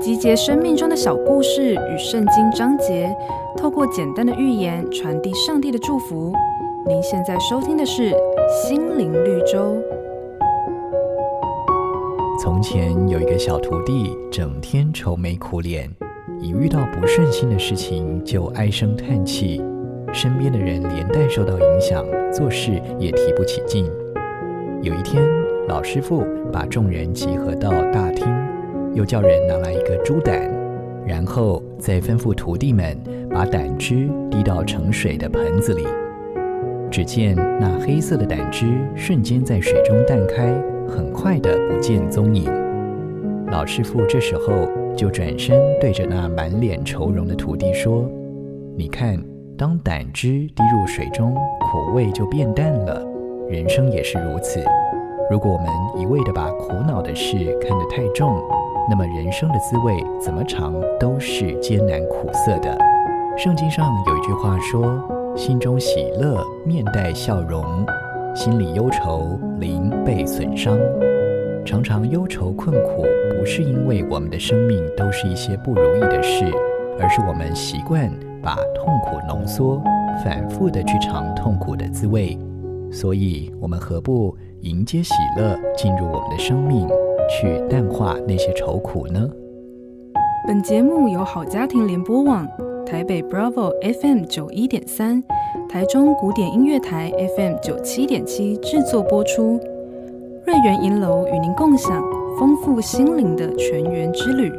集结生命中的小故事与圣经章节，透过简单的寓言传递上帝的祝福。您现在收听的是《心灵绿洲》。从前有一个小徒弟，整天愁眉苦脸，一遇到不顺心的事情就唉声叹气，身边的人连带受到影响，做事也提不起劲。有一天，老师傅把众人集合到大厅，又叫人拿来一个猪胆，然后再吩咐徒弟们把胆汁滴到盛水的盆子里。只见那黑色的胆汁瞬间在水中淡开，很快的不见踪影。老师傅这时候就转身对着那满脸愁容的徒弟说：“你看，当胆汁滴入水中，苦味就变淡了。”人生也是如此，如果我们一味地把苦恼的事看得太重，那么人生的滋味怎么尝都是艰难苦涩的。圣经上有一句话说：“心中喜乐，面带笑容；心里忧愁，灵被损伤。”常常忧愁困苦，不是因为我们的生命都是一些不如意的事，而是我们习惯把痛苦浓缩，反复地去尝痛苦的滋味。所以，我们何不迎接喜乐进入我们的生命，去淡化那些愁苦呢？本节目由好家庭联播网、台北 Bravo FM 九一点三、台中古典音乐台 FM 九七点七制作播出。瑞源银楼与您共享丰富心灵的全员之旅。